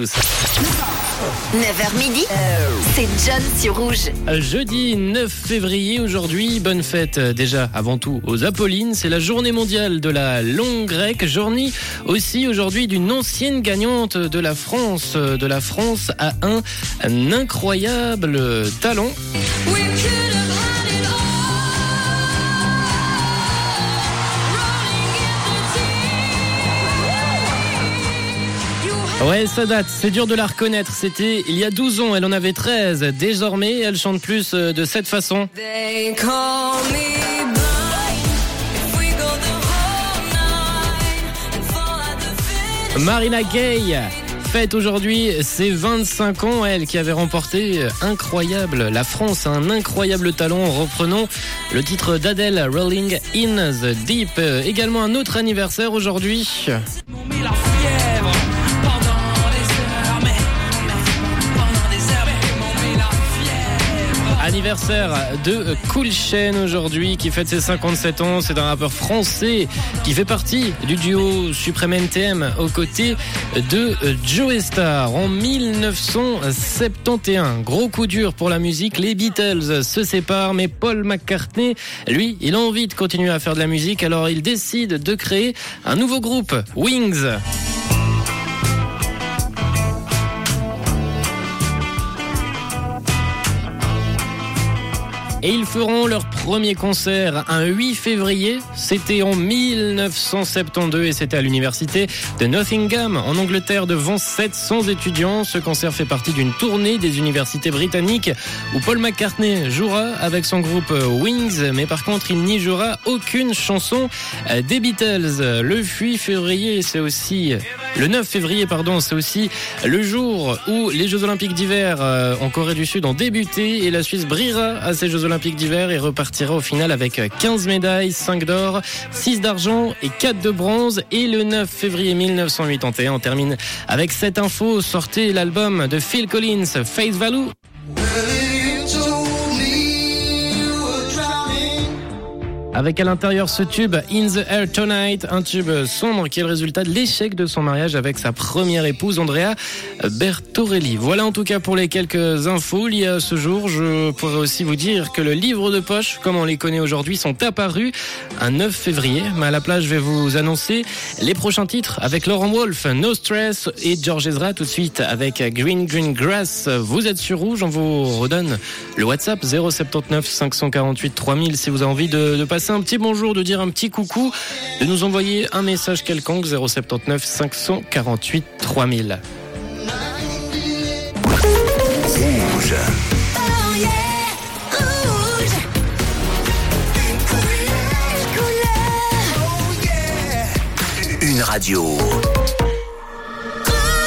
tous. 9h midi, c'est John sur Rouge. Jeudi 9 février, aujourd'hui, bonne fête euh, déjà avant tout aux Apollines. C'est la journée mondiale de la longue grecque. Journée aussi aujourd'hui d'une ancienne gagnante de la France. euh, De la France à un, un incroyable talent. Ouais, ça date, c'est dur de la reconnaître. C'était il y a 12 ans, elle en avait 13. Désormais, elle chante plus euh, de cette façon. They call me. Marina Gaye fête aujourd'hui ses 25 ans, elle qui avait remporté euh, incroyable, la France a un incroyable talent. Reprenons le titre d'Adèle, Rolling in the Deep. Euh, Également un autre anniversaire aujourd'hui. la fièvre fièvre. Anniversaire de Cool Chain aujourd'hui qui fête ses 57 ans. C'est un rappeur français qui fait partie du duo Supreme NTM aux côtés de Joe Star en 1971. Gros coup dur pour la musique. Les Beatles se séparent, mais Paul McCartney, lui, il a envie de continuer à faire de la musique. Alors il décide de créer un nouveau groupe, Wings. Et ils feront leur premier concert un 8 février. C'était en 1972 et c'était à l'université de Nottingham en Angleterre devant 700 étudiants. Ce concert fait partie d'une tournée des universités britanniques où Paul McCartney jouera avec son groupe Wings, mais par contre il n'y jouera aucune chanson des Beatles. Le 8 février, c'est aussi le 9 février, pardon, c'est aussi le jour où les Jeux Olympiques d'hiver euh, en Corée du Sud ont débuté et la Suisse brillera à ces Jeux Olympiques d'hiver et repartira au final avec 15 médailles, 5 d'or, 6 d'argent et 4 de bronze. Et le 9 février 1981, on termine avec cette info. Sortez l'album de Phil Collins, Face Value. Avec à l'intérieur ce tube In the Air Tonight, un tube sombre qui est le résultat de l'échec de son mariage avec sa première épouse Andrea Bertorelli. Voilà en tout cas pour les quelques infos liées à ce jour. Je pourrais aussi vous dire que le livre de poche, comme on les connaît aujourd'hui, sont apparus un 9 février. Mais à la place, je vais vous annoncer les prochains titres avec Laurent Wolf, No Stress et George Ezra tout de suite avec Green Green Grass. Vous êtes sur Rouge, on vous redonne le WhatsApp 079 548 3000 si vous avez envie de, de passer un petit bonjour, de dire un petit coucou, de nous envoyer un message quelconque 079 548 3000. Rouge. Oh yeah, rouge. Une couleur, Une radio.